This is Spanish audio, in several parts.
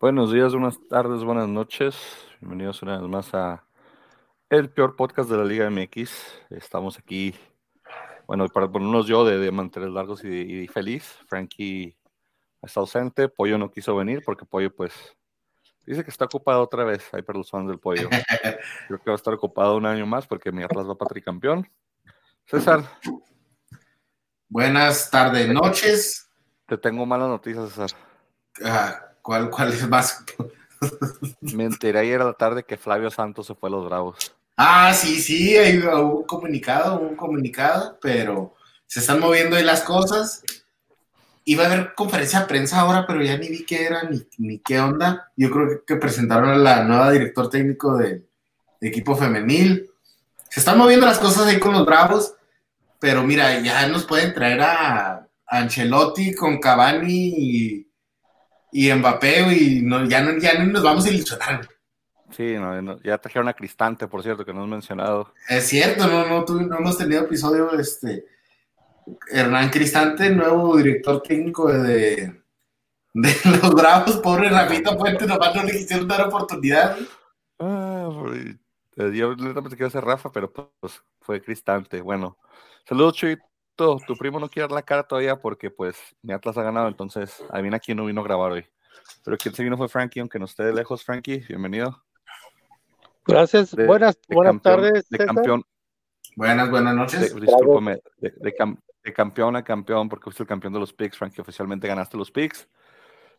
Buenos días, buenas tardes, buenas noches. Bienvenidos una vez más a el peor podcast de la Liga MX. Estamos aquí, bueno, para ponernos yo de, de mantener largos y, y, feliz. Frankie está ausente, Pollo no quiso venir porque Pollo pues dice que está ocupado otra vez. Ahí los fans del Pollo. Creo que va a estar ocupado un año más porque mi Atlas va para tricampeón. César. Buenas tardes, noches. Te tengo malas noticias, César. Ah, ¿Cuál, cuál es más? Me enteré ayer a la tarde que Flavio Santos se fue a los Bravos. Ah, sí, sí, hay un comunicado, un comunicado, pero se están moviendo ahí las cosas. Iba a haber conferencia de prensa ahora, pero ya ni vi qué era ni, ni qué onda. Yo creo que, presentaron a la nueva director técnico del de equipo femenil. Se están moviendo las cosas ahí con los Bravos, pero mira, ya nos pueden traer a, a Ancelotti con Cavani y y Mbappé, y no, ya, no, ya no nos vamos a ilusionar. Sí, no, ya trajeron a Cristante, por cierto, que no has mencionado. Es cierto, no, no, no hemos tenido episodio, este, Hernán Cristante, nuevo director técnico de, de los Bravos, pobre Rafita Puente, nomás no le quisieron dar oportunidad. Ah, yo le quiero hacer Rafa, pero pues fue Cristante. Bueno, saludos, Chuy tu primo no quiere dar la cara todavía porque pues mi Atlas ha ganado, entonces adivina quién no vino a grabar hoy. Pero quien se vino fue Frankie, aunque no esté de lejos, Frankie, bienvenido. Gracias, buenas, buenas tardes. De campeón. Buenas, buenas noches. De, discúlpame, de, campeón a campeón, porque fuiste el campeón de los picks, Frankie, oficialmente ganaste los picks.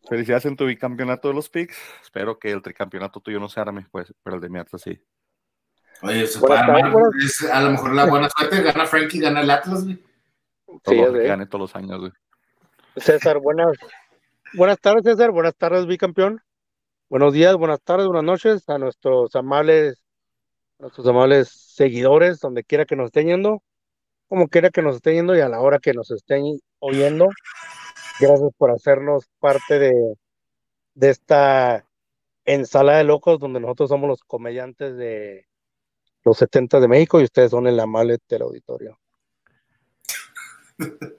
Felicidades en tu bicampeonato de los picks. Espero que el tricampeonato tuyo no se arme, pues, pero el de mi Atlas sí. Oye, se puede armar, es, a lo mejor la buena suerte, gana Frankie, gana el Atlas, güey. Sí, que todos los años, güey. César, buenas, buenas tardes, César. Buenas tardes, bicampeón. Buenos días, buenas tardes, buenas noches a nuestros amables, nuestros amables seguidores, donde quiera que nos estén yendo, como quiera que nos estén yendo y a la hora que nos estén oyendo. Gracias por hacernos parte de, de esta ensalada de locos, donde nosotros somos los comediantes de los 70 de México y ustedes son el amable del auditorio.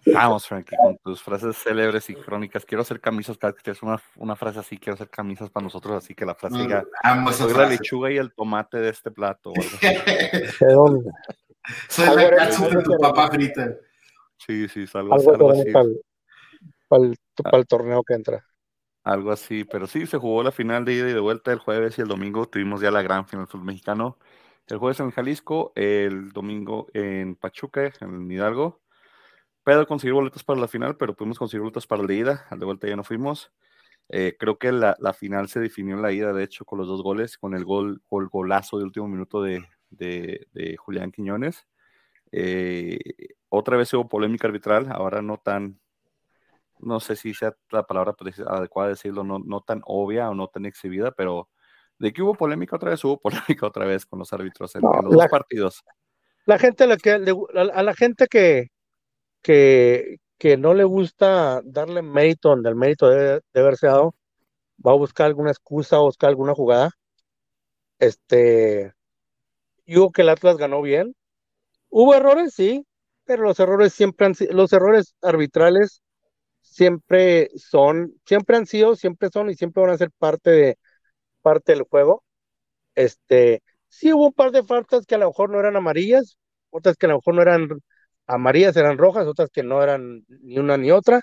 Vamos, Frankie, con tus frases célebres y crónicas. Quiero hacer camisas cada que tienes una, una frase así. Quiero hacer camisas para nosotros, así que la frase diga: Soy la lechuga y el tomate de este plato. Soy la catsup de tu papá frita. Sí, sí, algo, algo, así. Para el, el, torneo que entra. Algo así, pero sí, se jugó la final de ida y de vuelta el jueves y el domingo tuvimos ya la gran final del fútbol mexicano. El jueves en Jalisco, el domingo en Pachuca, en Hidalgo pedo conseguir boletos para la final, pero pudimos conseguir boletos para la ida. Al de vuelta ya no fuimos. Eh, creo que la, la, final se definió en la ida, de hecho, con los dos goles, con el gol, el golazo de último minuto de, de, de Julián Quiñones. Eh, otra vez hubo polémica arbitral, ahora no tan, no sé si sea la palabra adecuada decirlo, no, no tan obvia o no tan exhibida, pero de que hubo polémica otra vez, hubo polémica otra vez con los árbitros en, los dos partidos. La gente, la que, a la gente que, que, que no le gusta darle mérito donde el mérito debe, haberse dado, va a buscar alguna excusa o buscar alguna jugada. Este, digo que el Atlas ganó bien. Hubo errores, sí, pero los errores siempre han los errores arbitrales siempre son, siempre han sido, siempre son y siempre van a ser parte de parte del juego. Este, sí hubo un par de faltas que a lo mejor no eran amarillas, otras que a lo mejor no eran amarillas eran rojas, otras que no eran ni una ni otra,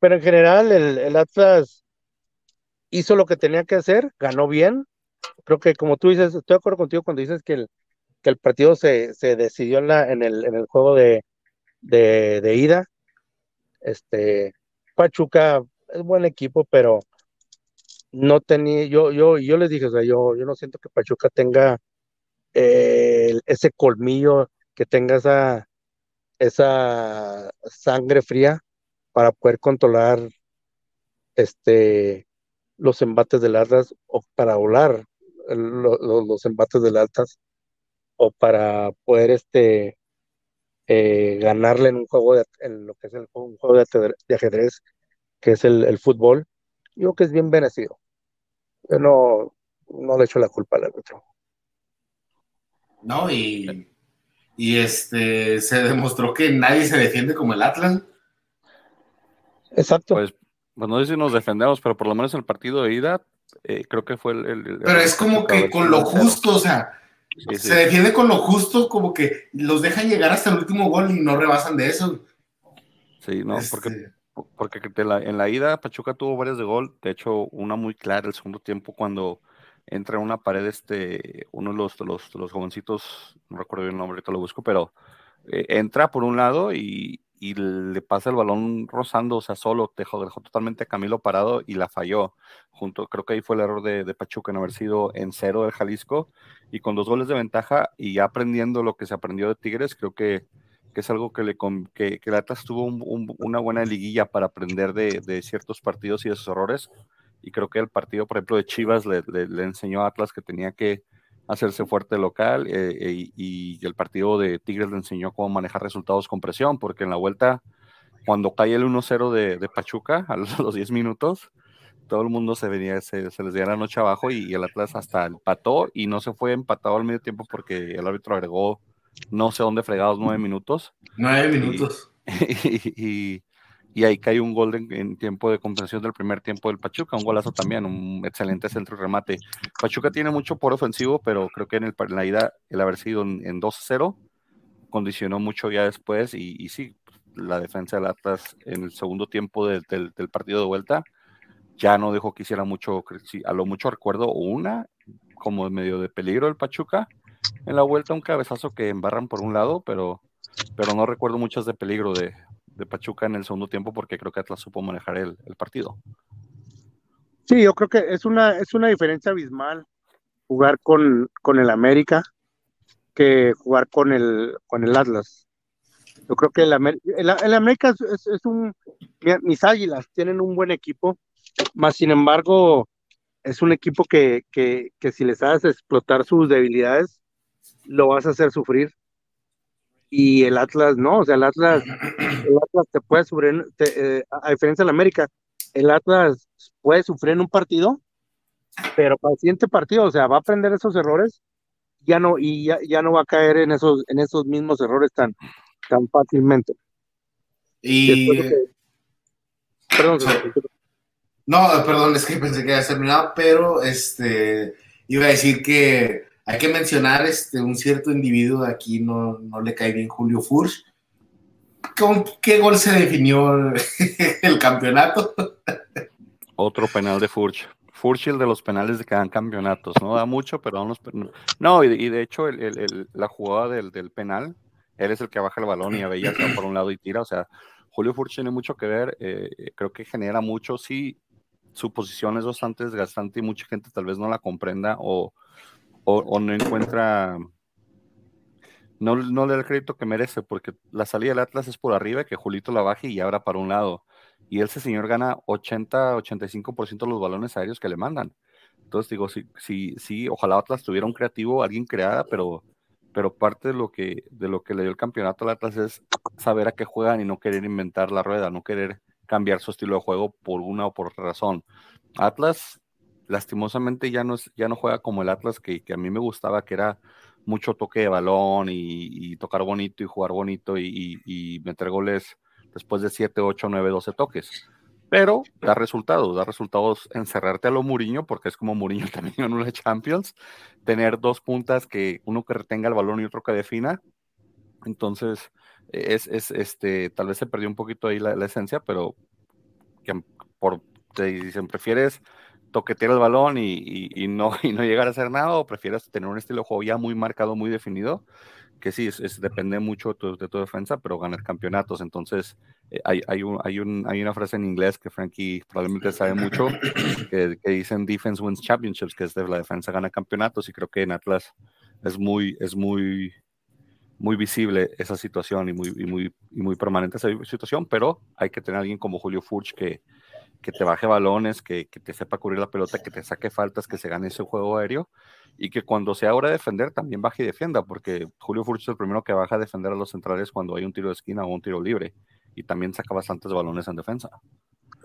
pero en general el, Atlas hizo lo que tenía que hacer, ganó bien. Creo que como tú dices, estoy de acuerdo contigo cuando dices que el, que el partido se, se decidió en, la, en, el, en el juego de, de, ida. Este, Pachuca es buen equipo, pero no tenía, yo, yo, yo les dije, o sea, yo, yo no siento que Pachuca tenga eh, ese colmillo, que tenga esa, esa sangre fría para poder controlar este los embates del Atlas o para volar los embates del Atlas o para poder este eh, ganarle en un juego de, lo que es el, un juego de, ajedrez que es el, fútbol yo que es bien merecido. Yo no no le echo la culpa al árbitro no y y este se demostró que nadie se defiende como el Atlas. Exacto. Pues, pues no sé si nos defendemos, pero por lo menos en el partido de ida eh, creo que fue el... Pero es como que con lo justo, o sea, se defiende con lo justo, como que los dejan llegar hasta el último gol y no rebasan de eso. Sí, no, porque, este porque en la ida Pachuca tuvo varias de gol, de hecho una muy clara el segundo tiempo cuando entra en una pared este, uno de los, los, los jovencitos, no recuerdo el nombre, ahorita lo busco, pero eh, entra por un lado y, y le pasa el balón rozando, o sea, solo, dejó, dejó totalmente Camilo parado y la falló. Junto, creo que ahí fue el error de, de, Pachuca en haber sido en cero del Jalisco y con dos goles de ventaja y aprendiendo lo que se aprendió de Tigres, creo que, que es algo que, le, que, que Atlas tuvo un, una buena liguilla para aprender de, de, ciertos partidos y de sus errores. Y creo que el partido, por ejemplo, de Chivas le, le, le enseñó a Atlas que tenía que hacerse fuerte local eh, eh, y, el partido de Tigres le enseñó cómo manejar resultados con presión, porque en la vuelta, cuando cae el 1-0 de, de, Pachuca a los, 10 minutos, todo el mundo se venía, se, les dio la noche abajo y, el Atlas hasta empató y no se fue empatado al medio tiempo porque el árbitro agregó no sé dónde fregados nueve minutos. Nueve minutos. y, y ahí cae un gol en, tiempo de compensación del primer tiempo del Pachuca, un golazo también, un excelente centro y remate. Pachuca tiene mucho por ofensivo, pero creo que en, el, la ida el haber sido en, 2-0 condicionó mucho ya después y, sí, la defensa del Atlas en el segundo tiempo del, del, partido de vuelta ya no dejó que hiciera mucho, a lo mucho recuerdo una como medio de peligro el Pachuca en la vuelta, un cabezazo que embarran por un lado, pero, pero no recuerdo muchas de peligro de, de Pachuca en el segundo tiempo porque creo que Atlas supo manejar el, el, partido. Sí, yo creo que es una, es una diferencia abismal jugar con, con el América que jugar con el, con el Atlas. Yo creo que el, el, el América es, es, un... Mis águilas tienen un buen equipo, más sin embargo es un equipo que, que, que si les haces explotar sus debilidades, lo vas a hacer sufrir y el Atlas no, o sea, el Atlas, el Atlas te puede sufrir, te, eh, a diferencia del América, el Atlas puede sufrir en un partido, pero para el siguiente partido, o sea, va a aprender esos errores, ya no, y ya, ya no va a caer en esos, en esos mismos errores tan, tan fácilmente. Y... Perdón, no, perdón, es que pensé que había terminado, pero este iba a decir que hay que mencionar este, un cierto individuo, aquí no, no le cae bien Julio Furch. ¿Con qué gol se definió el campeonato? Otro penal de Furch. Furch el de los penales de cada campeonatos, no da mucho, pero no, no y, y de hecho el, el, la jugada del, del, penal, él es el que baja el balón y a Bella por un lado y tira, o sea, Julio Furch tiene mucho que ver, eh, creo que genera mucho, sí, su posición es bastante desgastante y mucha gente tal vez no la comprenda o, o, no encuentra, no, le da el crédito que merece, porque la salida del Atlas es por arriba, que Julito la baje y abra para un lado. Y ese señor gana 80-85% de los balones aéreos que le mandan. Entonces digo, sí, sí, sí, ojalá Atlas tuviera un creativo, alguien creada, pero, pero parte de lo, que, de lo que le dio el campeonato al Atlas es saber a qué juegan y no querer inventar la rueda, no querer cambiar su estilo de juego por una o por otra razón. Atlas lastimosamente ya no, es, ya no juega como el Atlas que, que, a mí me gustaba, que era mucho toque de balón y, y tocar bonito y jugar bonito y, y, meter goles después de 7, 8, 9, 12 toques. Pero da resultados, da resultados encerrarte a lo Muriño, porque es como Muriño también en una Champions, tener dos puntas que uno que retenga el balón y otro que defina. Entonces, es, es este, tal vez se perdió un poquito ahí la, la esencia, pero que por, te dicen, prefieres toquetear el balón y, y, no, y no llegar a hacer nada, o prefieres tener un estilo de juego ya muy marcado, muy definido, que sí, es, depende mucho tu, de tu, defensa, pero ganar campeonatos. Entonces, eh, hay, hay, un, hay, un, hay, una frase en inglés que Frankie probablemente sabe mucho, que, que, dicen defense wins championships, que es de la defensa gana campeonatos, y creo que en Atlas es muy, es muy, muy visible esa situación y muy, y muy, y muy permanente esa situación, pero hay que tener a alguien como Julio Furch que, que te baje balones, que, que, te sepa cubrir la pelota, que te saque faltas, que se gane ese juego aéreo y que cuando sea hora de defender también baje y defienda, porque Julio Furch es el primero que baja a defender a los centrales cuando hay un tiro de esquina o un tiro libre y también saca bastantes balones en defensa.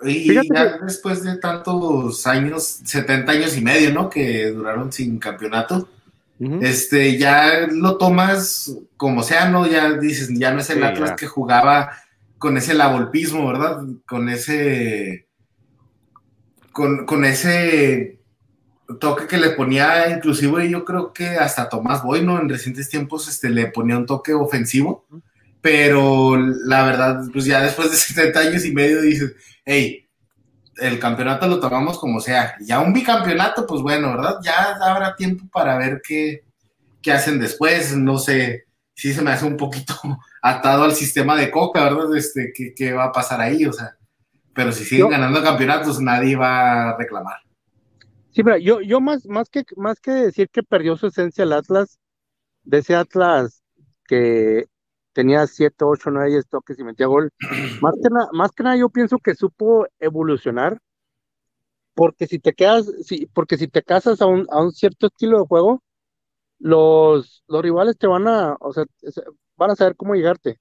Y ya después de tantos años, 70 años y medio, ¿no? Que duraron sin campeonato, este, ya lo tomas como sea, ¿no? Ya dices, ya no es el sí, Atlas ya. que jugaba con ese lavolpismo, ¿verdad? Con ese con, con ese toque que le ponía inclusive yo creo que hasta Tomás Boyno en recientes tiempos este, le ponía un toque ofensivo, pero la verdad, pues ya después de 70 años y medio dices, hey, el campeonato lo tomamos como sea, ya un bicampeonato, pues bueno, ¿verdad? Ya habrá tiempo para ver qué, qué hacen después, no sé, si se me hace un poquito atado al sistema de Coca, ¿verdad? Este, ¿qué, qué va a pasar ahí? O sea, pero si siguen ganando campeonatos, nadie va a reclamar. Sí, pero yo, yo más, más, que, más que decir que perdió su esencia el Atlas, de ese Atlas que tenía 7, 8, 9, 10 toques y metía gol, más que, más que nada yo pienso que supo evolucionar, porque si te quedas, si, porque si te casas a un, a un cierto estilo de juego, los, los rivales te van a, o sea, van a saber cómo llegarte.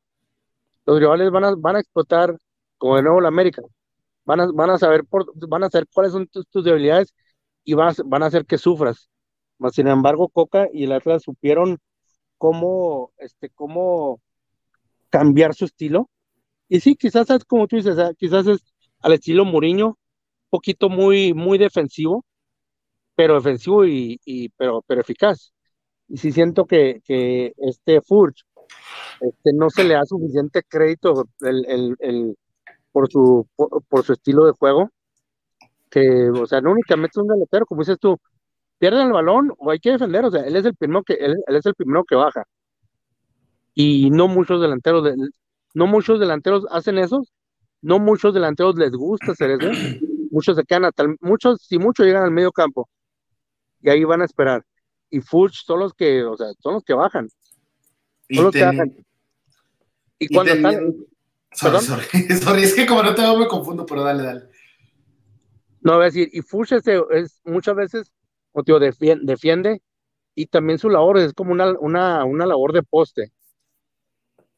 Los rivales van a, van a explotar, como de nuevo la América, van a, van a saber por, van a saber cuáles son tus, debilidades y van a, van a hacer que sufras. Mas, sin embargo, Coca y el Atlas supieron cómo, este, cómo cambiar su estilo. Y sí, quizás es como tú dices, ah, quizás es al estilo Mourinho, poquito muy, muy defensivo, pero defensivo y, pero, pero eficaz. Y sí siento que, que este Furch este, no se le da suficiente crédito el, por, su, por, por, su estilo de juego que, o sea, no únicamente es un delantero, como dices tú, pierden el balón o hay que defender, o sea, él es el primero que, él, él es el primero que baja. Y no muchos delanteros, no muchos delanteros hacen eso, no muchos delanteros les gusta hacer eso, muchos se quedan hasta, muchos, si muchos llegan al medio campo, y ahí van a esperar. Y Fuchs son los que, o sea, son los que bajan. Son y los que bajan. Y, y cuando están. Sorry, sorry, sorry, es que como no te veo me confundo, pero dale, dale. No, a decir, y Fuchs es, es, muchas veces, motivo defiende, defiende, y también su labor es como una, una, una labor de poste.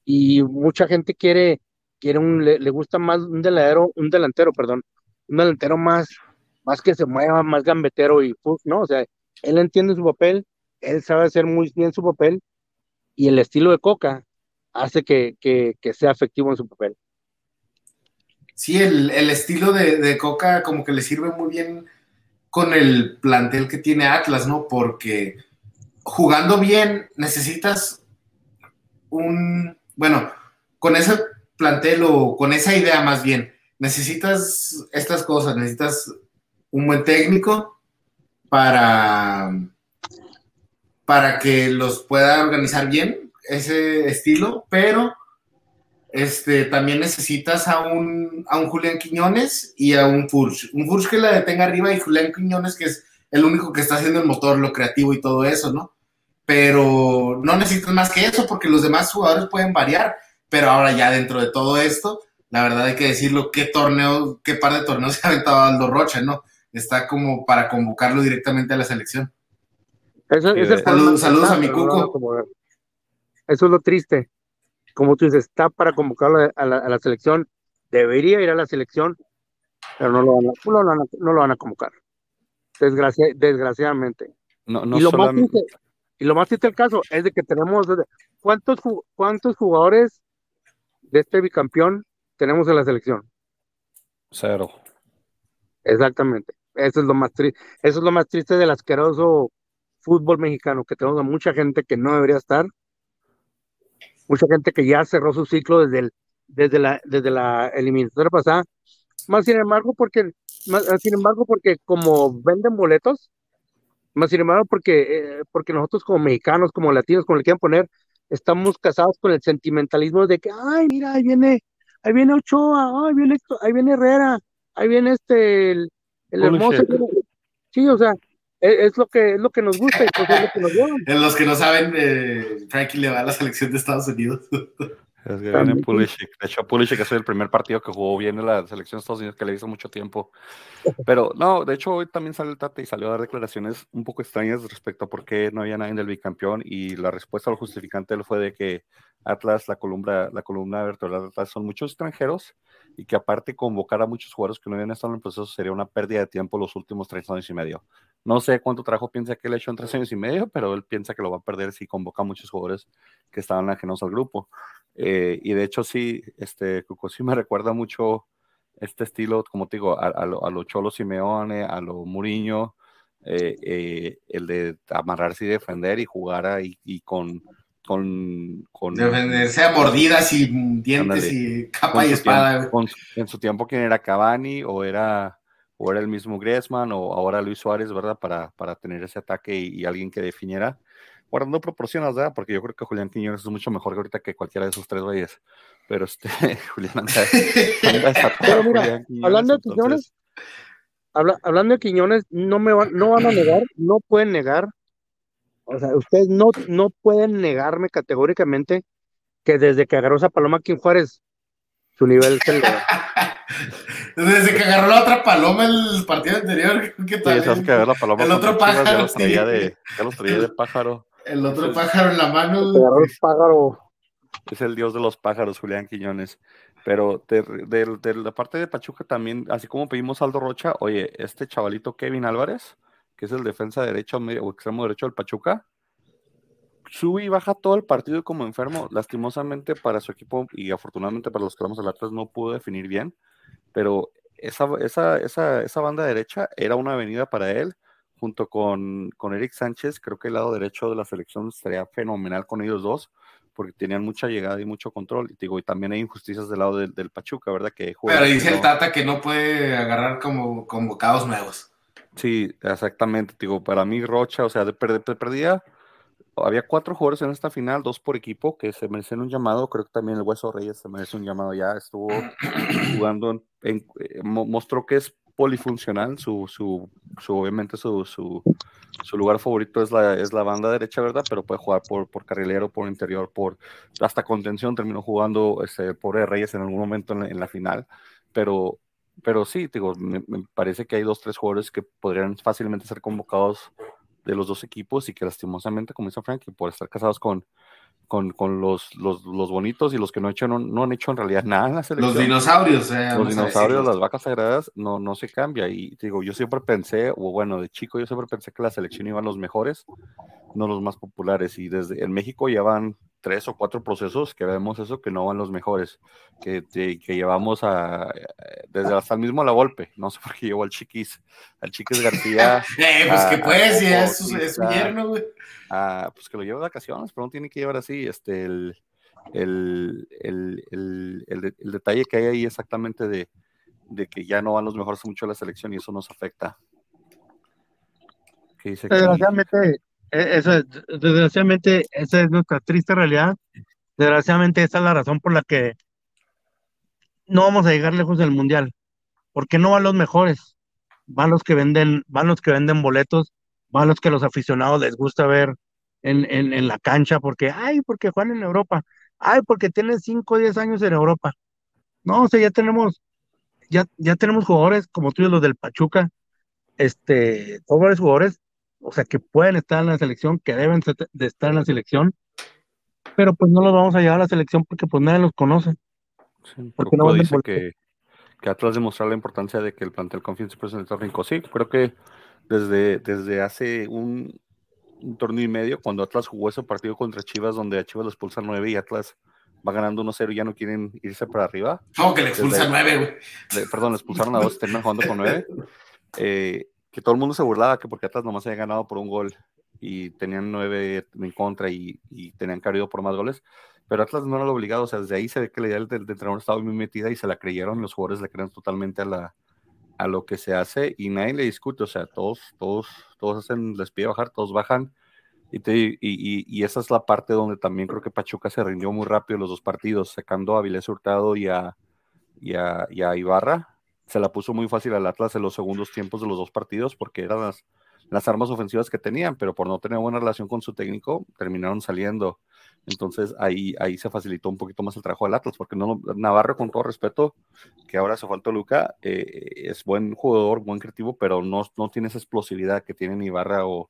Y mucha gente quiere, quiere un, le, le, gusta más un delantero, un delantero, perdón, un delantero más, más que se mueva, más gambetero y Fuchs, ¿no? O sea, él entiende su papel, él sabe hacer muy bien su papel, y el estilo de Coca hace que, que, que sea efectivo en su papel. Sí, el, el estilo de, de, Coca como que le sirve muy bien con el plantel que tiene Atlas, ¿no? Porque jugando bien necesitas un, bueno, con ese plantel o con esa idea más bien, necesitas estas cosas, necesitas un buen técnico para, para que los pueda organizar bien, ese estilo, pero este, también necesitas a un, a un Julián Quiñones y a un Furch. Un Furch que la detenga arriba y Julián Quiñones que es el único que está haciendo el motor, lo creativo y todo eso, ¿no? Pero no necesitas más que eso porque los demás jugadores pueden variar. Pero ahora ya dentro de todo esto, la verdad hay que decirlo, qué torneo, qué par de torneos se ha aventado Aldo Rocha, ¿no? Está como para convocarlo directamente a la selección. Eso, es el saludos, saludos a mi cuco. Eso es lo triste, como tú dices, está para convocarlo a la, a la selección, debería ir a la selección, pero no lo van a, no lo van a, no lo van a convocar. Desgracia, desgraciadamente. No, no y, lo solamente... más triste, y lo más triste del caso es de que tenemos, ¿cuántos, cuántos jugadores de este bicampeón tenemos en la selección? Cero. Exactamente. Eso es lo más triste, eso es lo más triste del asqueroso fútbol mexicano, que tenemos a mucha gente que no debería estar mucha gente que ya cerró su ciclo desde, el, desde, la, desde la eliminatoria pasada, más sin embargo, porque, más, sin embargo, porque como venden boletos, más sin embargo, porque, eh, porque nosotros como mexicanos, como latinos, como le quieran poner, estamos casados con el sentimentalismo de que, ay, mira, ahí viene, ahí viene Ochoa, ahí viene, ahí viene Herrera, ahí viene este, el, el hermoso. Sí, o sea, es, lo que es lo que nos gusta y pues es lo que nos llevan. En los que no saben, eh, Frankie le va a la selección de Estados Unidos. Es que viene Pulisic. De hecho, Pulisic es el primer partido que jugó bien en la selección de Estados Unidos que le hizo mucho tiempo. Pero no, de hecho, hoy también sale el Tate y salió a dar declaraciones un poco extrañas respecto a por qué no había nadie del bicampeón. Y la respuesta al justificante fue de que Atlas, la columna, la columna vertebral de Atlas, son muchos extranjeros y que aparte convocar a muchos jugadores que no habían estado en el proceso sería una pérdida de tiempo los últimos tres años y medio. No sé cuánto trabajo piensa que él ha hecho en tres años y medio, pero él piensa que lo va a perder si convoca a muchos jugadores que estaban ajenos al grupo. Eh, y de hecho sí, este, Cuco sí me recuerda mucho este estilo, como te digo, a, a, lo, a lo, Cholo Simeone, a lo Muriño, eh, eh, el de amarrarse y defender y jugar ahí y con, con, con defenderse a mordidas y dientes y capa y espada. en su tiempo, ¿quién era Cavani o era, o era el mismo Griezmann o ahora Luis Suárez, ¿verdad? Para, para tener ese ataque y, alguien que definiera. Guardando proporciones, ¿verdad? Porque yo creo que Julián Quiñones es mucho mejor que ahorita que cualquiera de esos tres güeyes. Pero este, Julián anda, hablando de Quiñones, hablando de Quiñones, no me van, no van a negar, no pueden negar o sea, ustedes no, no pueden negarme categóricamente que desde que agarró esa paloma en Juárez, su nivel se le... Desde que agarró la otra paloma el partido anterior, ¿qué tal? Sí, que la paloma el otro pájaro. Ya los traía, de, ya los traía de pájaro. El otro pájaro en la mano. Agarró el pájaro. Es el dios de los pájaros, Julián Quiñones. Pero de, de, de, la parte de Pachuca también, así como pedimos Aldo Rocha, oye, este chavalito Kevin Álvarez, que es el defensa derecho o extremo derecho del Pachuca, sube y baja todo el partido como enfermo. Lastimosamente para su equipo y afortunadamente para los que vamos al Atlas no pudo definir bien, pero esa, esa, esa, esa banda derecha era una avenida para él, junto con, con Eric Sánchez. Creo que el lado derecho de la selección estaría fenomenal con ellos dos, porque tenían mucha llegada y mucho control. Y, digo, y también hay injusticias del lado del, del Pachuca, ¿verdad? Que Pero dice el Tata que no puede agarrar como convocados nuevos. Sí, exactamente. Digo, para mí Rocha, o sea, de, perdía, había cuatro jugadores en esta final, dos por equipo, que se merecen un llamado. Creo que también el Hueso Reyes se merece un llamado ya. Estuvo jugando, en, eh, mostró que es polifuncional. Su, su, su obviamente, su, su, su, lugar favorito es la, es la banda derecha, ¿verdad? Pero puede jugar por, por carrilero, por interior, por hasta contención. Terminó jugando este, por Reyes en algún momento en la final. Pero pero sí, digo, me, parece que hay dos, tres jugadores que podrían fácilmente ser convocados de los dos equipos y que lastimosamente, como dice Frankie, por estar casados con, con, con los, los, los, bonitos y los que no, hecho, no, han hecho en realidad nada en la selección. Los dinosaurios, eh, Los dinosaurios, las vacas sagradas, no, no se cambia. Y digo, yo siempre pensé, o bueno, de chico yo siempre pensé que la selección iban los mejores, no los más populares. Y desde en México ya van tres o cuatro procesos que vemos eso que no van los mejores, que, que, llevamos a, desde hasta el mismo La golpe no sé por qué llevó al Chiquis, al Chiquis García. eh, pues que puede, si es su, es su yerno, güey. pues que lo lleve de vacaciones, pero no tiene que llevar así, este, el, el, el, el, el detalle que hay ahí exactamente de, de, que ya no van los mejores mucho a la selección y eso nos afecta. Desgraciadamente, eso es, desgraciadamente, esa es nuestra triste realidad. Desgraciadamente, esa es la razón por la que no vamos a llegar lejos del mundial. Porque no van los mejores, van los que venden, van los que venden boletos, van los que los aficionados les gusta ver en, en, la cancha, porque, ay, porque juegan en Europa, ay, porque tienen 5 o 10 años en Europa. No, o sea, ya tenemos, ya, ya tenemos jugadores como tú y los del Pachuca, este, todos jugadores o sea, que pueden estar en la selección, que deben de estar en la selección, pero pues no los vamos a llevar a la selección porque pues nadie los conoce. porque no dice que, que Atlas demostrar la importancia de que el plantel confíe en el torneo. Sí, creo que desde, desde hace un, torneo y medio, cuando Atlas jugó ese partido contra Chivas, donde a Chivas lo expulsan 9 y Atlas va ganando 1-0 y ya no quieren irse para arriba. ¿Cómo que le expulsan 9, güey? Perdón, le expulsaron a dos, terminan jugando con 9. Eh, que todo el mundo se burlaba que porque Atlas nomás había ganado por un gol y tenían nueve en contra y, tenían que por más goles, pero Atlas no era lo obligado, o sea, desde ahí se ve que la idea del, entrenador estaba muy metida y se la creyeron, los jugadores le creen totalmente a, la, a lo que se hace y nadie le discute, o sea, todos, todos, todos hacen, les pide bajar, todos bajan. Y, y, y, esa es la parte donde también creo que Pachuca se rindió muy rápido los dos partidos, sacando a Vilés Hurtado y a, y a, y a Ibarra, se la puso muy fácil al Atlas en los segundos tiempos de los dos partidos porque eran las, las armas ofensivas que tenían, pero por no tener buena relación con su técnico, terminaron saliendo. Entonces ahí, ahí se facilitó un poquito más el trabajo del Atlas, porque no, Navarro, con todo respeto, que ahora se falta Luca, eh, es buen jugador, buen creativo, pero no, no tiene esa explosividad que tiene Ibarra o,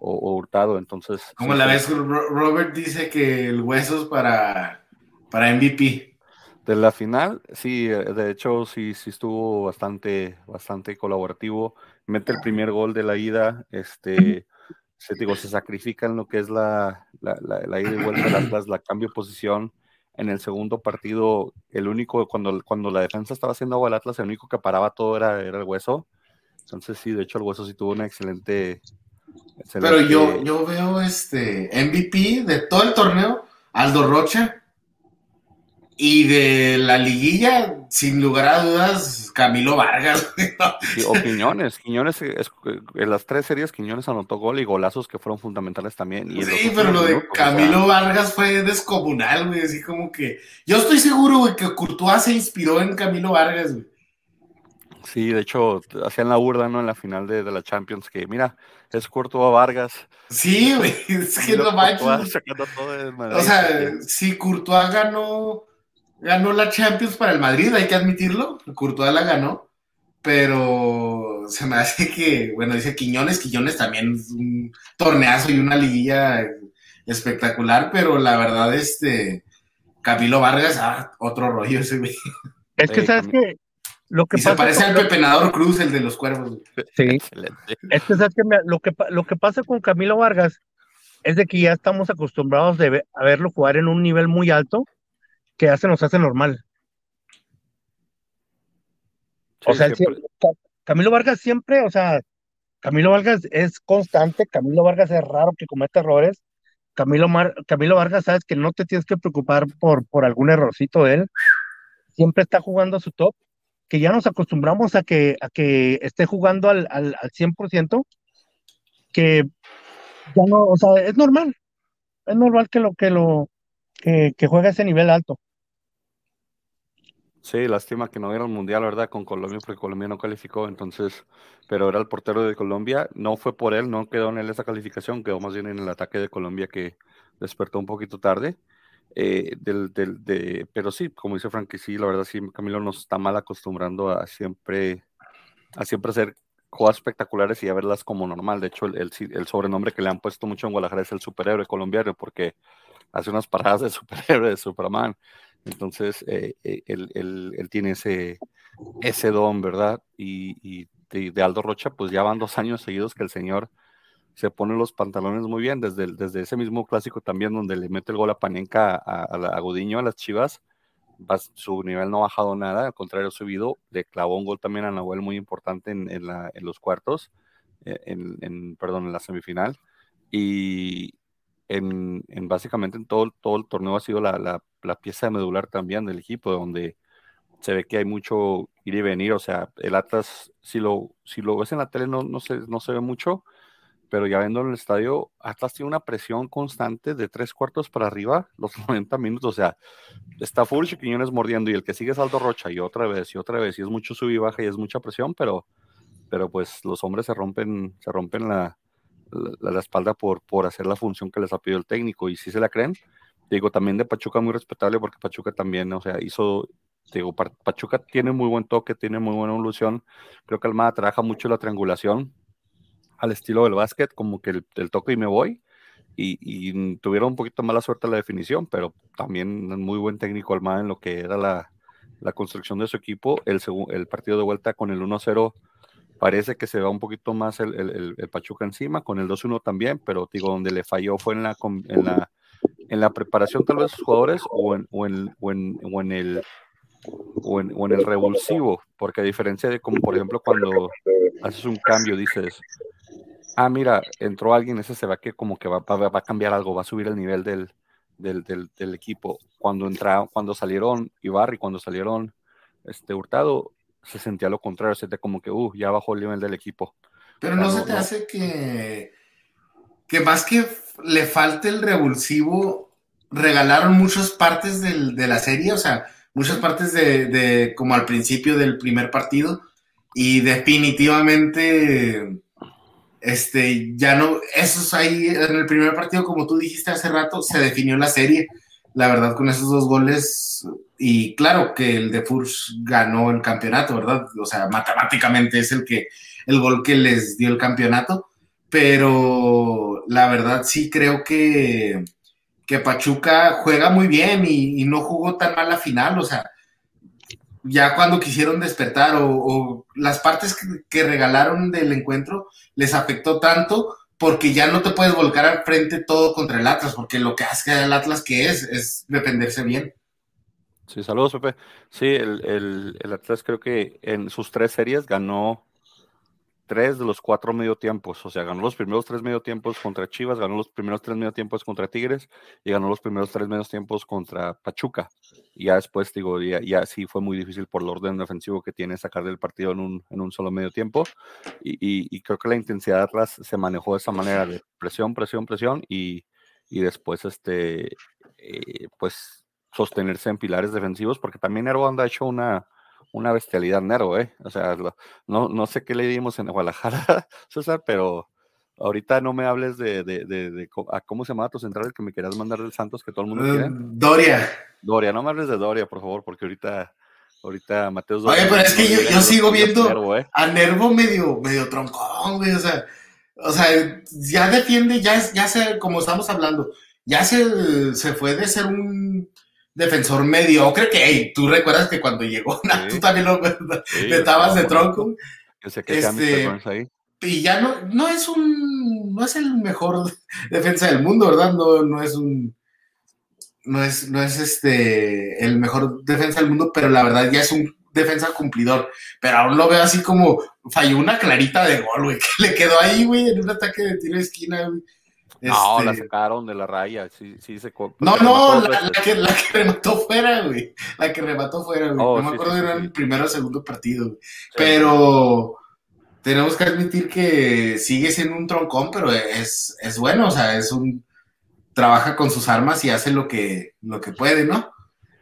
o, Hurtado. Entonces. Como la vez Robert dice que el hueso es para, para MVP. De la final, sí, eh, de hecho sí, sí estuvo bastante, bastante colaborativo. Mete el primer gol de la ida, este, se, digo, se sacrifica en lo que es la, la, la, ida y vuelta del Atlas, la cambio de posición. En el segundo partido, el único, cuando, cuando la defensa estaba haciendo agua al Atlas, el único que paraba todo era, era el hueso. Entonces sí, de hecho el Hueso sí tuvo una excelente... Pero yo, yo veo este MVP de todo el torneo, Aldo Rocha, y de la liguilla, sin lugar a dudas, Camilo Vargas. o Quiñones. Quiñones, en las tres series, Quiñones anotó gol y golazos que fueron fundamentales también. sí, pero lo de Camilo Vargas fue descomunal, güey. Así como que. Yo estoy seguro, güey, que Courtois se inspiró en Camilo Vargas, güey. Sí, de hecho, hacían la burda, ¿no? En la final de, la Champions, que mira, es Courtois Vargas. Sí, güey, es que no manches. O sea, si Courtois ganó ganó la Champions para el Madrid, hay que admitirlo. Courtois la ganó. Pero se me hace que, bueno, dice Quiñones, Quiñones también es un torneazo y una liguilla espectacular, pero la verdad, este, Camilo Vargas, ah, otro rollo ese güey. Es que, ¿sabes que Lo que y se parece al Pepenador Cruz, el de los cuervos. Sí. Es que, ¿sabes que Lo que, lo que pasa con Camilo Vargas es de que ya estamos acostumbrados de a verlo jugar en un nivel muy alto que hace nos hace normal. o sea, Camilo Vargas siempre, o sea, Camilo Vargas es constante, Camilo Vargas es raro que cometa errores. Camilo, Camilo Vargas, sabes que no te tienes que preocupar por, por algún errorcito de él. Siempre está jugando a su top, que ya nos acostumbramos a que, a que esté jugando al, al, al 100%, que ya no, o sea, es normal. Es normal que lo que lo que, que juegue a ese nivel alto. Sí, lástima que no era un mundial, ¿verdad? Con Colombia, porque Colombia no calificó, entonces, pero era el portero de Colombia, no fue por él, no quedó en él esa calificación, quedó más bien en el ataque de Colombia que despertó un poquito tarde. Eh, pero sí, como dice Frankie, sí, la verdad sí, Camilo nos está mal acostumbrando a siempre, a siempre hacer jugadas espectaculares y a verlas como normal. De hecho, el, el, el sobrenombre que le han puesto mucho en Guadalajara es el superhéroe colombiano, porque hace unas paradas de superhéroe, de Superman. Entonces, eh, eh, él, tiene ese, ese don, ¿verdad? Y, de, Aldo Rocha, pues ya van dos años seguidos que el señor se pone los pantalones muy bien, desde, desde ese mismo clásico también, donde le mete el gol a Panenka, a, a, a las Chivas, su nivel no ha bajado nada, al contrario, ha subido, le clavó un gol también a Nahuel muy importante en, los cuartos, eh, en, perdón, en la semifinal, y, en, básicamente en todo, todo el torneo ha sido la, pieza medular también del equipo, donde se ve que hay mucho ir y venir, o sea, el Atlas, si lo, si lo ves en la tele no, no, se, no se ve mucho, pero ya viendo en el estadio, Atlas tiene una presión constante de tres cuartos para arriba, los 90 minutos, o sea, está full Chiquiñones mordiendo y el que sigue es Aldo Rocha y otra vez y otra vez, y es mucho sub y baja y es mucha presión, pero, pero pues los hombres se rompen, se rompen la, la, espalda por, por hacer la función que les ha pedido el técnico y si se la creen. Digo, también de Pachuca muy respetable porque Pachuca también, o sea, hizo, digo, Pachuca tiene muy buen toque, tiene muy buena evolución. Creo que Almada trabaja mucho la triangulación al estilo del básquet, como que el, toque y me voy. Y, tuvieron un poquito mala suerte la definición, pero también muy buen técnico Almada en lo que era la, la construcción de su equipo. El, el partido de vuelta con el 1-0 parece que se va un poquito más el, Pachuca encima, con el 2-1 también, pero digo, donde le falló fue en la, en la, en la preparación tal vez de sus jugadores o en, o en, o en, el o en, o en, el revulsivo, porque a diferencia de como por ejemplo cuando haces un cambio, dices, ah, mira, entró alguien, ese se va que como que va, va, va a cambiar algo, va a subir el nivel del, del, del, equipo. Cuando entra, cuando salieron Ibarri, cuando salieron este Hurtado, se sentía lo contrario, se sentía como que, uh, ya bajó el nivel del equipo. Pero no, se te hace que, que más que le falte el revulsivo, regalaron muchas partes de la serie, o sea, muchas partes de, como al principio del primer partido, y definitivamente, este, ya no, esos ahí en el primer partido, como tú dijiste hace rato, se definió la serie, la verdad, con esos dos goles y claro que el de Furs ganó el campeonato, ¿verdad? O sea, matemáticamente es el que el gol que les dio el campeonato, pero la verdad sí creo que, que Pachuca juega muy bien y, no jugó tan mal la final, o sea, ya cuando quisieron despertar o, las partes que, regalaron del encuentro les afectó tanto porque ya no te puedes volcar al frente todo contra el Atlas, porque lo que hace el Atlas que es, es defenderse bien. Sí, saludos, Pepe. Sí, el, el, Atlas creo que en sus tres series ganó tres de los cuatro medio tiempos. O sea, ganó los primeros tres medio tiempos contra Chivas, ganó los primeros tres medio tiempos contra Tigres y ganó los primeros tres medio tiempos contra Pachuca. Y ya después, digo, ya, ya, sí fue muy difícil por el orden defensivo que tiene sacar del partido en un, en un solo medio tiempo. Y, y, creo que la intensidad atrás se manejó de esa manera de presión, presión, presión y, y después, este, eh, pues, sostenerse en pilares defensivos, porque también Nervo ha hecho una una bestialidad Nero, ¿eh? O sea, no, no sé qué le dimos en Guadalajara, César, pero ahorita no me hables de, de, de, cómo se llama tu central que me querías mandar del Santos que todo el mundo quiere. Mm, Doria. Doria, no me hables de Doria, por favor, porque ahorita, ahorita Mateus Oye, pero es que yo, sigo viendo ¿eh? a Nervo medio, medio troncón, güey, o sea, o sea, ya defiende, ya, ya se, como estamos hablando, ya se, se fue de ser un defensor mediocre que, hey, tú recuerdas que cuando llegó, tú también lo estabas de tronco. este, Y ya no, no es un, no es el mejor defensa del mundo, ¿verdad? No, no es un, no es, no es este, el mejor defensa del mundo, pero la verdad ya es un defensa cumplidor. Pero aún lo veo así como, falló una clarita de gol, güey, que le quedó ahí, güey, en un ataque de tiro de esquina, güey. No, la este sacaron de la raya, sí, sí se No, no, la, que, la, que, remató fuera, güey. La que remató fuera, güey. Oh, no me acuerdo si era el primero o segundo partido, güey. Pero tenemos que admitir que sigue siendo un troncón, pero es, es bueno, o sea, es un trabaja con sus armas y hace lo que, lo que puede, ¿no?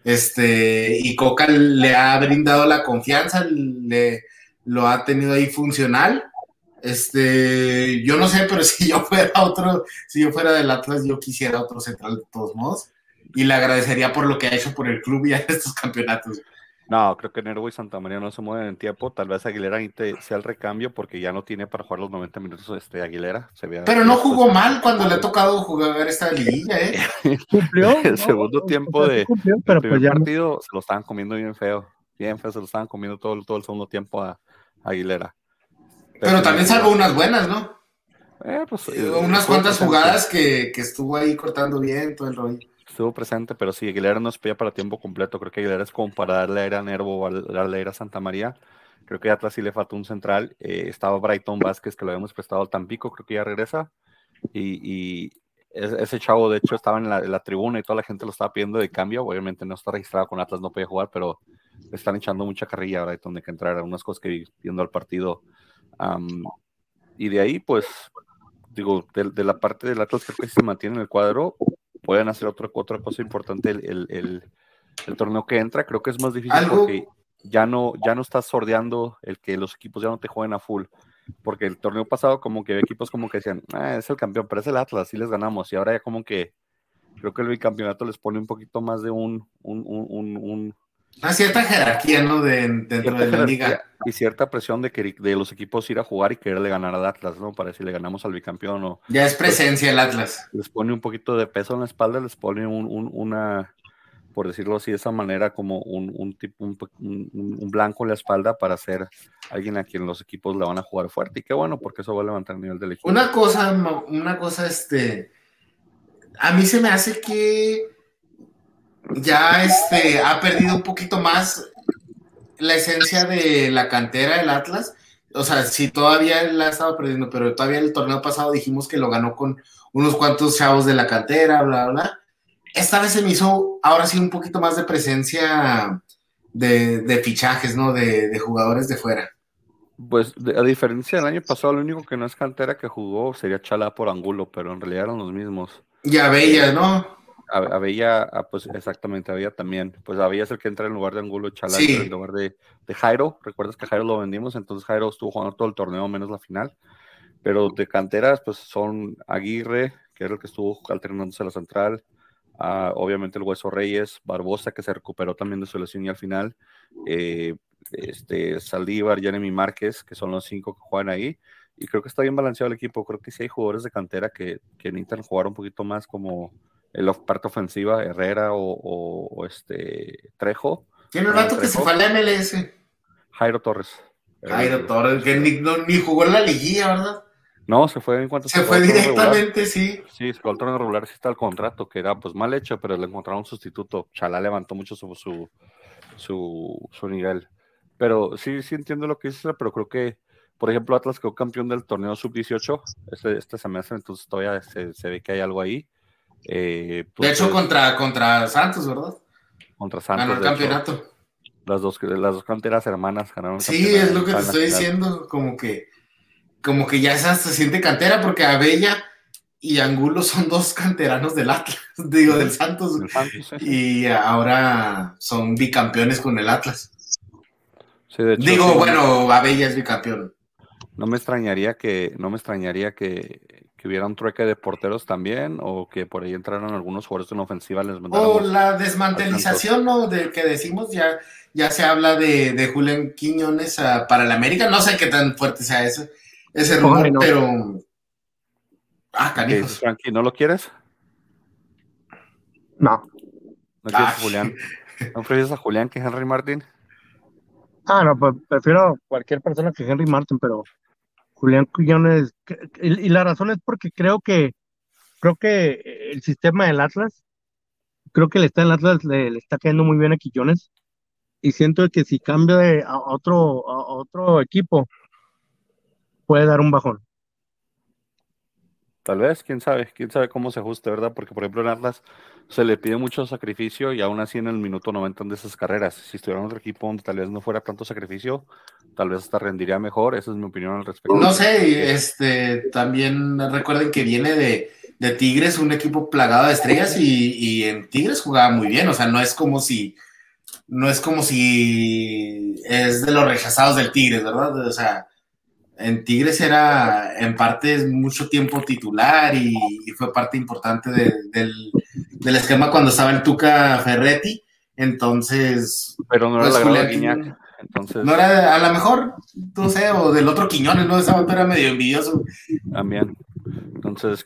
Este, y Coca le ha brindado la confianza, le, lo ha tenido ahí funcional este, yo no sé, pero si yo fuera otro, si yo fuera del Atlas, yo quisiera otro central de todos modos. Y le agradecería por lo que ha hecho por el club y a estos campeonatos. No, creo que Nervo y Santa María no se mueven en tiempo. Tal vez Aguilera sea el recambio porque ya no tiene para jugar los 90 minutos este Aguilera. pero no jugó mal cuando le ha tocado jugar esta liguilla, ¿eh? Cumplió. el segundo tiempo de pero pues primer partido se lo estaban comiendo bien feo. Bien feo, se lo estaban comiendo todo, todo el segundo tiempo a Aguilera. Pero también salvo unas buenas, ¿no? Eh, pues, eh, unas cuantas jugadas que, que, estuvo ahí cortando bien todo el rollo. Estuvo presente, pero sí, Aguilera no espía para tiempo completo. Creo que Aguilera es como para darle aire a Nervo o darle aire a Santa María. Creo que atrás sí le faltó un central. Eh, estaba Brighton Vázquez, que lo habíamos prestado al Tampico, creo que ya regresa. Y, y ese chavo, de hecho, estaba en la, en la, tribuna y toda la gente lo estaba pidiendo de cambio. Obviamente no está registrado con Atlas, no puede jugar, pero están echando mucha carrilla a Brighton de que entrar. Unas cosas que viendo al partido y de ahí, pues, digo, de, la parte del Atlas creo que se mantiene en el cuadro, pueden hacer otra, otra cosa importante el, el, el, torneo que entra. Creo que es más difícil porque ya no, ya no estás sordeando el que los equipos ya no te jueguen a full. Porque el torneo pasado, como que equipos como que decían, ah, es el campeón, pero es el Atlas, sí les ganamos. Y ahora ya como que creo que el bicampeonato les pone un poquito más de un, un, un, un una cierta jerarquía, ¿no? De, dentro de la liga. Y cierta presión de que de los equipos ir a jugar y quererle ganar al Atlas, ¿no? Para si le ganamos al bicampeón o. Ya es presencia el Atlas. Les pone un poquito de peso en la espalda, les pone un, un, una, por decirlo así, de esa manera, como un, un tipo, un, un, blanco en la espalda para ser alguien a quien los equipos le van a jugar fuerte. Y qué bueno, porque eso va a levantar el nivel del equipo. Una cosa, una cosa, este. A mí se me hace que ya este, ha perdido un poquito más la esencia de la cantera del Atlas. O sea, si todavía la estaba perdiendo, pero todavía el torneo pasado dijimos que lo ganó con unos cuantos chavos de la cantera, bla, bla. Esta vez se me hizo ahora sí un poquito más de presencia de, fichajes, ¿no? De, jugadores de fuera. Pues a diferencia del año pasado, lo único que no es cantera que jugó sería Chalá por Angulo, pero en realidad eran los mismos. Y a Bella, ¿no? Había, ah, pues exactamente, había también, pues había es el que entra en lugar de Angulo Chalá, en lugar de, de, Jairo, recuerdas que Jairo lo vendimos, entonces Jairo estuvo jugando todo el torneo menos la final, pero de canteras pues son Aguirre, que era el que estuvo alternándose a la central, uh, obviamente el Hueso Reyes, Barbosa que se recuperó también de su lesión y al final, eh, este, Saldívar, Jeremy Márquez, que son los cinco que juegan ahí, y creo que está bien balanceado el equipo, creo que sí hay jugadores de cantera que, que necesitan jugar un poquito más como la parte ofensiva, Herrera o, este Trejo. Tiene un rato que se fue al MLS. Jairo Torres. Jairo Torres, que ni, ni, jugó en la liguilla, ¿verdad? No, se fue en cuanto se, fue directamente, sí. Sí, se fue al torneo regular, sí está el contrato, que era pues mal hecho, pero le encontraron un sustituto. Chalá levantó mucho su, su, su, su nivel. Pero sí, sí entiendo lo que dices, pero creo que Por ejemplo, Atlas quedó campeón del torneo sub-18 este, este semestre, entonces todavía se, se ve que hay algo ahí. Eh, de hecho, contra, contra Santos, ¿verdad? Contra Santos. Ganó el campeonato. las, dos, las dos canteras hermanas ganaron. Sí, es lo que te estoy diciendo, como que, como que ya esa se siente cantera, porque Abella y Angulo son dos canteranos del Atlas, digo, del Santos, y ahora son bicampeones con el Atlas. digo, bueno, Abella es bicampeón. No me extrañaría que, no me extrañaría que, que hubiera un trueque de porteros también, o que por ahí entraran algunos jugadores en ofensiva. Les o la desmantelización, ¿no? De que decimos, ya, ya se habla de, de Julián Quiñones para el América. No sé qué tan fuerte sea ese, ese rumor, pero. Ah, canijos. Frankie, ¿no lo quieres? No. ¿No quieres a Julián? ¿No prefieres a Julián que Henry Martin? Ah, no, pues prefiero cualquier persona que Henry Martin, pero Julián Quiñones, y, la razón es porque creo que creo que el sistema del Atlas, creo que el está el Atlas le, está cayendo muy bien a Quillones y siento que si cambia a otro a otro equipo puede dar un bajón. Tal vez, quién sabe, quién sabe cómo se ajuste, ¿verdad? Porque, por ejemplo, en Atlas se le pide mucho sacrificio y aún así en el minuto 90 de esas carreras. Si estuviera en otro equipo donde tal vez no fuera tanto sacrificio, tal vez hasta rendiría mejor. Esa es mi opinión al respecto. No sé, este, también recuerden que viene de, de Tigres, un equipo plagado de estrellas y, y, en Tigres jugaba muy bien. O sea, no es como si, no es como si es de los rechazados del Tigres, ¿verdad? O sea, en Tigres era en parte mucho tiempo titular y, fue parte importante del, esquema cuando estaba el Tuca Ferretti. Entonces. Pero no era pues, la Guiñac, Entonces. No era, a lo mejor, no sé, o del otro Quiñones, ¿no? Esa era medio envidioso. También. Entonces,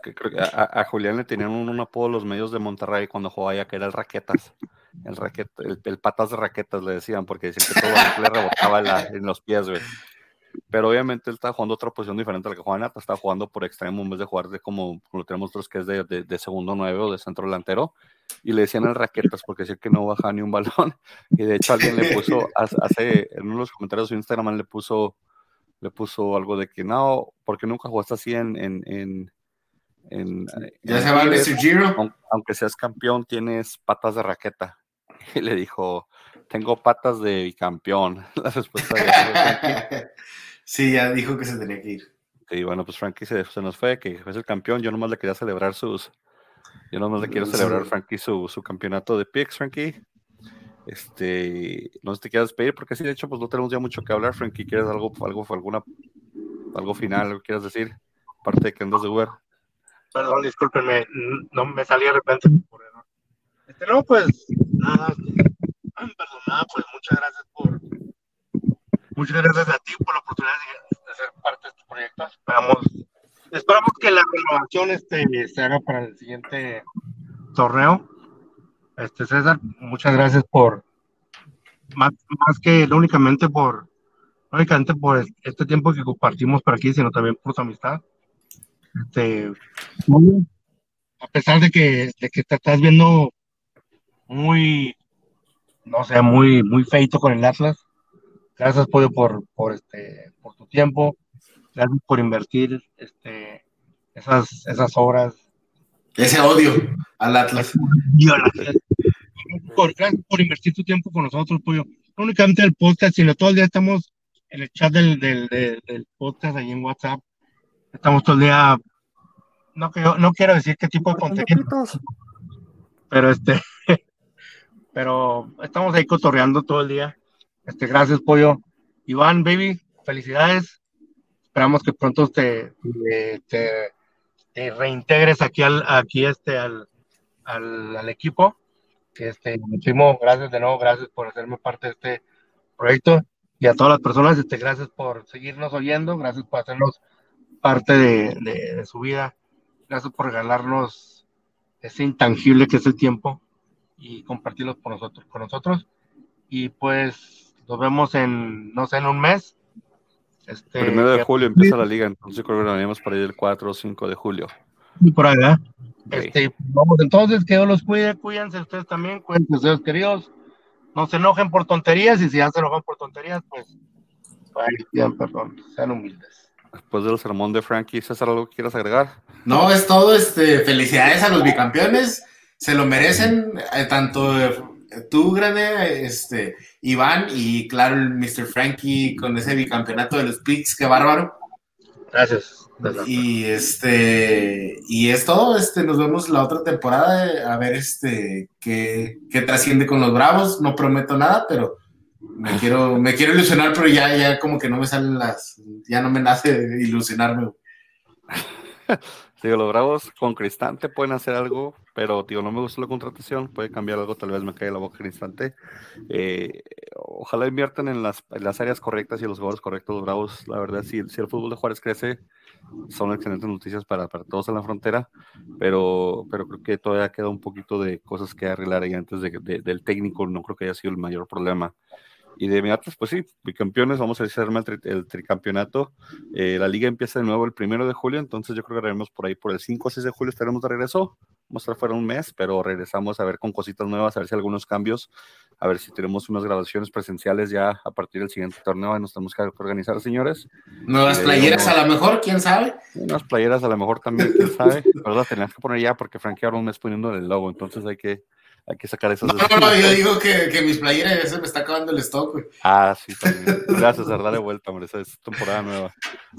a, Julián le tenían un, apodo los medios de Monterrey cuando jugaba allá, que era el Raquetas. El, raquet, el, patas de raquetas le decían, porque decían que todo le rebotaba en los pies, güey. Pero obviamente él está jugando otra posición diferente a la que juega Nata, está jugando por extremo en vez de jugar de como, lo tenemos nosotros que es de, de, segundo nueve o de centro delantero. Y le decían el raquetas porque decía que no baja ni un balón. Y de hecho alguien le puso, hace, en uno de los comentarios de su Instagram le puso, le puso algo de que no, porque nunca jugaste así en, en, en en, ya se va Mr. Giro. Aunque seas campeón, tienes patas de raqueta. Y le dijo, tengo patas de bicampeón. La respuesta de Sí, ya dijo que se tenía que ir. Sí, bueno, pues Frankie se, nos fue, que fue el campeón. Yo nomás le quería celebrar sus. Yo nomás le quiero celebrar, Frankie, su, su campeonato de picks, Frankie. Este, no sé si te quieras despedir, porque sí, de hecho, pues no tenemos ya mucho que hablar, Frankie. ¿Quieres algo, algo, alguna, algo final, algo quieras decir? Aparte de que andas de Uber. Perdón, discúlpenme, no me salí de repente por error. Este, no, pues, nada, perdonada, pues muchas gracias por muchas gracias a ti por la oportunidad de, ser parte de este proyecto. Esperamos, esperamos que la renovación este, se haga para el siguiente torneo. Este César, muchas gracias por más, más que no únicamente por únicamente por este tiempo que compartimos por aquí, sino también por su amistad. Este, a pesar de que, de que te estás viendo muy no sé, muy, muy feito con el Atlas. Gracias, Pollo, por, por, este, por tu tiempo. Gracias por invertir este, esas, esas obras. Ese odio al Atlas. gracias por invertir tu tiempo con nosotros, Pollo. No únicamente el podcast, sino todo el día estamos en el chat del, del, del, podcast ahí en WhatsApp. Estamos todo el día. No, no quiero decir qué tipo de contenido. Pero este. pero estamos ahí cotorreando todo el día. Este, gracias, Pollo. Iván, baby, felicidades. Esperamos que pronto te, te, reintegres aquí al, aquí este, al, al, al equipo. Este, muchísimo gracias de nuevo, gracias por hacerme parte de este proyecto y a todas las personas, este, gracias por seguirnos oyendo, gracias por hacernos parte de, de, de su vida, gracias por regalarnos ese intangible que es el tiempo y compartirlos con nosotros, con nosotros. Y pues nos vemos en, no sé, en un mes. Este, Primero de julio empieza la liga, entonces creo que nos para ir el 4 o 5 de julio. Y por allá. Este, vamos, entonces, que Dios los cuide, cuídense ustedes también, cuídense ustedes queridos. No se enojen por tonterías y si ya se enojan por tonterías, pues Ay, perdón, sean humildes. Después del sermón de Frankie, ¿César algo que quieras agregar? No, es todo, este, felicidades a los bicampeones, se lo merecen, eh, tanto tú, grande, este, Iván, y claro, el Mr. Frankie con ese bicampeonato de los Picks, qué bárbaro. Gracias. Y este, y es todo, este, nos vemos la otra temporada, a ver este, qué, qué trasciende con los Bravos, no prometo nada, pero me quiero, me quiero ilusionar, pero ya, ya como que no me salen las, ya no me nace ilusionarme. Digo, los Bravos con Cristante pueden hacer algo, pero tío, no me gusta la contratación, puede cambiar algo, tal vez me caiga la boca Cristante. Eh, ojalá inviertan en las, en las, áreas correctas y los jugadores correctos, los Bravos. La verdad, si, si el fútbol de Juárez crece, son excelentes noticias para, para, todos en la frontera, pero, pero creo que todavía queda un poquito de cosas que arreglar ahí antes de, de, del técnico, no creo que haya sido el mayor problema. Y de inmediato, pues sí, bicampeones, vamos a hacer el, tricampeonato. Eh, la liga empieza de nuevo el primero de julio, entonces yo creo que haremos por ahí por el 5 o 6 de julio estaremos de regreso. Vamos a estar fuera un mes, pero regresamos a ver con cositas nuevas, a ver si algunos cambios, a ver si tenemos unas grabaciones presenciales ya a partir del siguiente torneo. Nos tenemos que organizar, señores. Nuevas playeras a lo mejor, quién sabe. Unas playeras a lo mejor también, quién sabe. Pero las tenías que poner ya porque Frankie ahora un mes poniendo el logo, entonces hay que hay que sacar esos. No, no, no, yo digo que, que mis playeras ya se me está acabando el stock, güey. Ah, sí, también. Gracias, a darle vuelta, hombre. Esa es temporada nueva.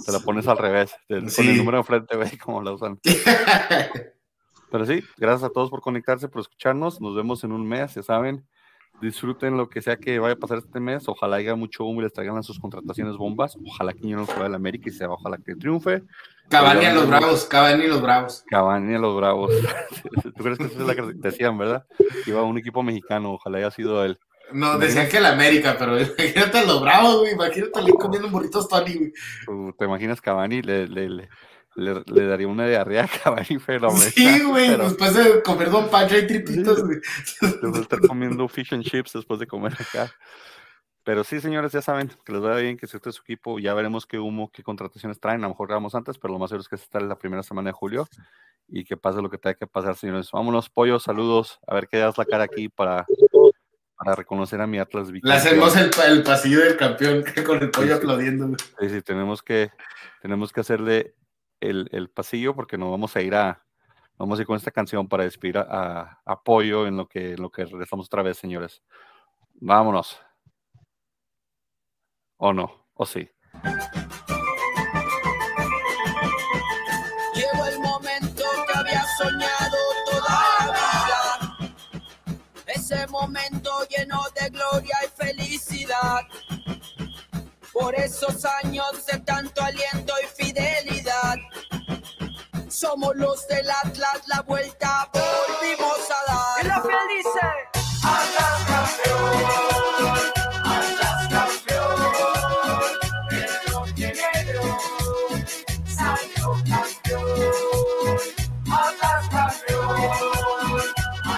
Te la pones al revés. Te, Con el número enfrente, güey, como la usan. Pero sí, gracias a todos por conectarse, por escucharnos. Nos vemos en un mes, ya saben disfruten lo que sea que vaya a pasar este mes. Ojalá haya mucho humo y les traigan a sus contrataciones bombas. Ojalá que yo no se vaya a la América y sea, ojalá que triunfe. Cavani a los Bravos, Cavani a los Bravos. Cavani a los Bravos. ¿Tú crees que esa es la que decían, verdad? Iba un equipo mexicano, ojalá haya sido él. No, decían que el América, pero imagínate a los Bravos, güey. Imagínate a comiendo burritos Tony, güey. ¿Te imaginas Cavani? Le, le, le le, le, daría una diarrea a. Sí, güey, después de comer Don Pancho y tripitos, güey. Después de estar comiendo fish and chips después de comer acá. Pero sí, señores, ya saben que les vaya bien, que es su equipo, ya veremos qué humo, qué contrataciones traen. A lo mejor grabamos antes, pero lo más seguro es que se en la primera semana de julio y que pase lo que tenga que pasar, señores. Vámonos, pollos, saludos. A ver qué das la cara aquí para, para reconocer a mi Atlas Le hacemos el, el, pasillo del campeón con el pollo aplaudiendo. Sí, sí, tenemos que, tenemos que hacerle el, pasillo porque nos vamos a ir a, vamos a ir con esta canción para despedir a, apoyo en lo que, en lo que regresamos otra vez, señores. Vámonos. ¿O no? ¿O sí? Llegó el momento que había soñado toda la vida. Ese momento lleno de gloria y felicidad. Por esos años de tanto aliento y fidelidad. Somos los del Atlas, la vuelta volvimos a dar.